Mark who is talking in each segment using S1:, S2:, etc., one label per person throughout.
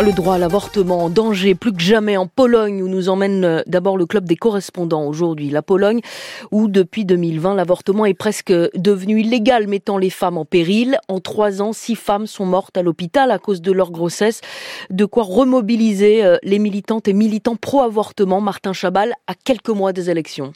S1: Le droit à l'avortement en danger plus que jamais en Pologne où nous emmène euh, d'abord le club des correspondants aujourd'hui. La Pologne où depuis 2020 l'avortement est presque devenu illégal mettant les femmes en péril. En trois ans, six femmes sont mortes à l'hôpital à cause de leur grossesse. De quoi remobiliser euh, les militantes et militants pro-avortement. Martin Chabal à quelques mois des élections.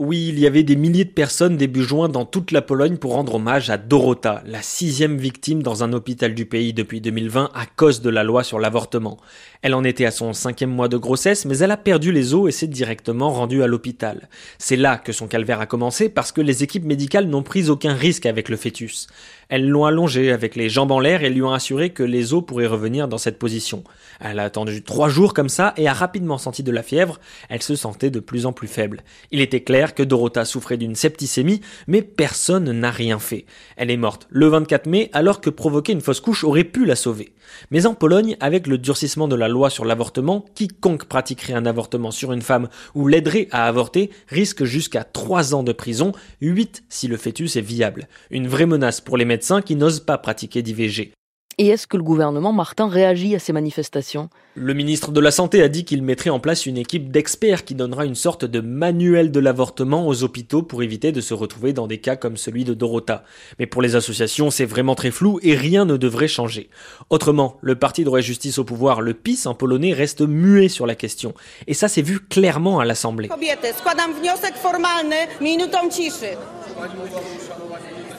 S2: Oui, il y avait des milliers de personnes début juin dans toute la Pologne pour rendre hommage à Dorota, la sixième victime dans un hôpital du pays depuis 2020 à cause de la loi sur l'avortement. Elle en était à son cinquième mois de grossesse, mais elle a perdu les os et s'est directement rendue à l'hôpital. C'est là que son calvaire a commencé parce que les équipes médicales n'ont pris aucun risque avec le fœtus. Elles l'ont allongé avec les jambes en l'air et lui ont assuré que les os pourraient revenir dans cette position. Elle a attendu trois jours comme ça et a rapidement senti de la fièvre. Elle se sentait de plus en plus faible. Il était clair que Dorota souffrait d'une septicémie, mais personne n'a rien fait. Elle est morte le 24 mai alors que provoquer une fausse couche aurait pu la sauver. Mais en Pologne, avec le durcissement de la loi sur l'avortement, quiconque pratiquerait un avortement sur une femme ou l'aiderait à avorter risque jusqu'à 3 ans de prison, 8 si le fœtus est viable. Une vraie menace pour les médecins qui n'osent pas pratiquer d'IVG.
S1: Et est-ce que le gouvernement Martin réagit à ces manifestations?
S2: Le ministre de la Santé a dit qu'il mettrait en place une équipe d'experts qui donnera une sorte de manuel de l'avortement aux hôpitaux pour éviter de se retrouver dans des cas comme celui de Dorota. Mais pour les associations, c'est vraiment très flou et rien ne devrait changer. Autrement, le parti droit et justice au pouvoir, le PiS en polonais, reste muet sur la question. Et ça s'est vu clairement à l'Assemblée.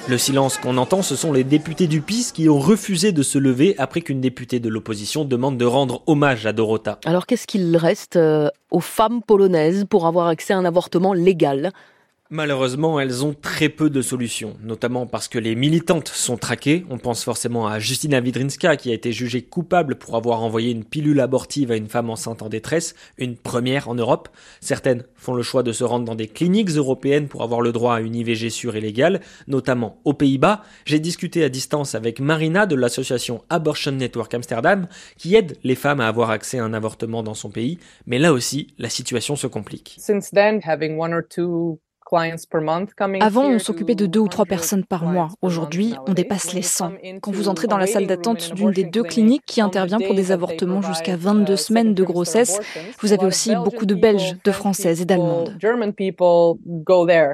S2: Le silence qu'on entend, ce sont les députés du PIS qui ont refusé de se lever après qu'une députée de l'opposition demande de rendre hommage à Dorota.
S1: Alors qu'est-ce qu'il reste euh, aux femmes polonaises pour avoir accès à un avortement légal?
S2: Malheureusement, elles ont très peu de solutions, notamment parce que les militantes sont traquées. On pense forcément à Justina Widrinska qui a été jugée coupable pour avoir envoyé une pilule abortive à une femme enceinte en détresse, une première en Europe. Certaines font le choix de se rendre dans des cliniques européennes pour avoir le droit à une IVG sûre et légale, notamment aux Pays-Bas. J'ai discuté à distance avec Marina de l'association Abortion Network Amsterdam qui aide les femmes à avoir accès à un avortement dans son pays, mais là aussi, la situation se complique.
S3: Avant, on s'occupait de deux ou trois personnes par mois. Aujourd'hui, on dépasse les 100. Quand vous entrez dans la salle d'attente d'une des deux cliniques qui intervient pour des avortements jusqu'à 22 semaines de grossesse, vous avez aussi beaucoup de Belges, de Françaises et d'Allemandes.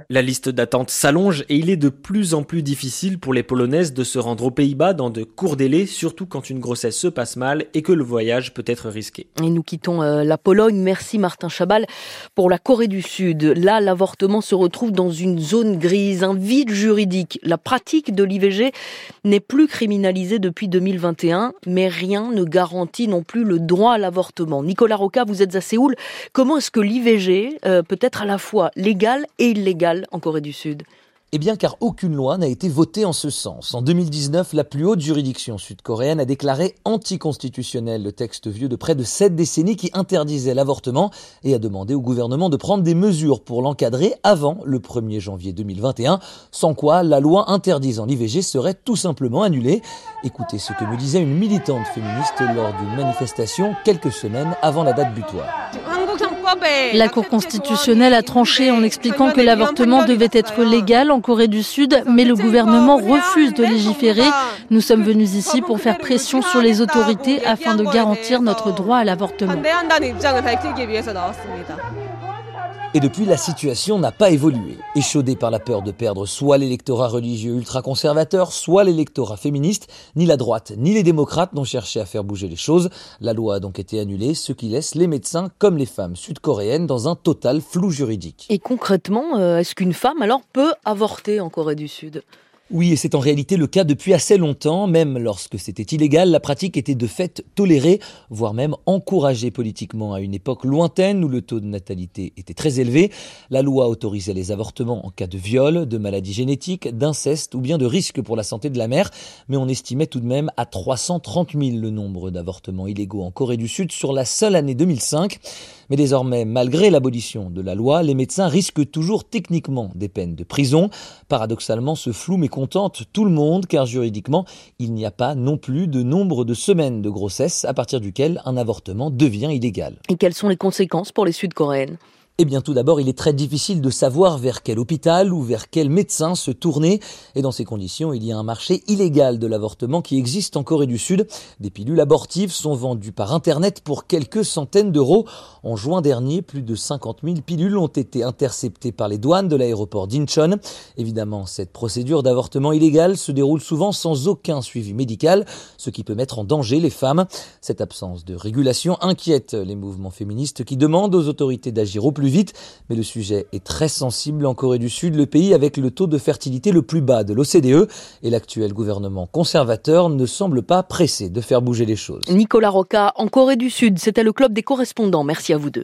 S2: La liste d'attente s'allonge et il est de plus en plus difficile pour les Polonaises de se rendre aux Pays-Bas dans de courts délais, surtout quand une grossesse se passe mal et que le voyage peut être risqué.
S1: Et nous quittons euh, la Pologne. Merci Martin Chabal pour la Corée du Sud. Là, l'avortement se retrouve dans une zone grise, un vide juridique. La pratique de l'IVG n'est plus criminalisée depuis 2021, mais rien ne garantit non plus le droit à l'avortement. Nicolas Roca, vous êtes à Séoul. Comment est-ce que l'IVG euh, peut être à la fois légal et illégal en Corée du Sud?
S4: Eh bien car aucune loi n'a été votée en ce sens. En 2019, la plus haute juridiction sud-coréenne a déclaré anticonstitutionnel le texte vieux de près de sept décennies qui interdisait l'avortement et a demandé au gouvernement de prendre des mesures pour l'encadrer avant le 1er janvier 2021, sans quoi la loi interdisant l'IVG serait tout simplement annulée. Écoutez ce que me disait une militante féministe lors d'une manifestation quelques semaines avant la date butoir.
S3: La Cour constitutionnelle a tranché en expliquant que l'avortement devait être légal en Corée du Sud, mais le gouvernement refuse de légiférer. Nous sommes venus ici pour faire pression sur les autorités afin de garantir notre droit à l'avortement.
S4: Et depuis, la situation n'a pas évolué. Échaudée par la peur de perdre soit l'électorat religieux ultra-conservateur, soit l'électorat féministe, ni la droite ni les démocrates n'ont cherché à faire bouger les choses. La loi a donc été annulée, ce qui laisse les médecins comme les femmes sud-coréennes dans un total flou juridique.
S1: Et concrètement, euh, est-ce qu'une femme alors peut avorter en Corée du Sud?
S4: Oui, et c'est en réalité le cas depuis assez longtemps, même lorsque c'était illégal, la pratique était de fait tolérée, voire même encouragée politiquement à une époque lointaine où le taux de natalité était très élevé. La loi autorisait les avortements en cas de viol, de maladie génétique, d'inceste ou bien de risque pour la santé de la mère, mais on estimait tout de même à 330 000 le nombre d'avortements illégaux en Corée du Sud sur la seule année 2005. Mais désormais, malgré l'abolition de la loi, les médecins risquent toujours techniquement des peines de prison. Paradoxalement, ce flou mécontente tout le monde car juridiquement, il n'y a pas non plus de nombre de semaines de grossesse à partir duquel un avortement devient illégal.
S1: Et quelles sont les conséquences pour les Sud-Coréennes?
S4: Eh bien tout d'abord, il est très difficile de savoir vers quel hôpital ou vers quel médecin se tourner. Et dans ces conditions, il y a un marché illégal de l'avortement qui existe en Corée du Sud. Des pilules abortives sont vendues par Internet pour quelques centaines d'euros. En juin dernier, plus de 50 000 pilules ont été interceptées par les douanes de l'aéroport d'Incheon. Évidemment, cette procédure d'avortement illégal se déroule souvent sans aucun suivi médical, ce qui peut mettre en danger les femmes. Cette absence de régulation inquiète les mouvements féministes qui demandent aux autorités d'agir au vite, mais le sujet est très sensible en Corée du Sud, le pays avec le taux de fertilité le plus bas de l'OCDE, et l'actuel gouvernement conservateur ne semble pas pressé de faire bouger les choses.
S1: Nicolas Roca, en Corée du Sud, c'était le club des correspondants. Merci à vous deux.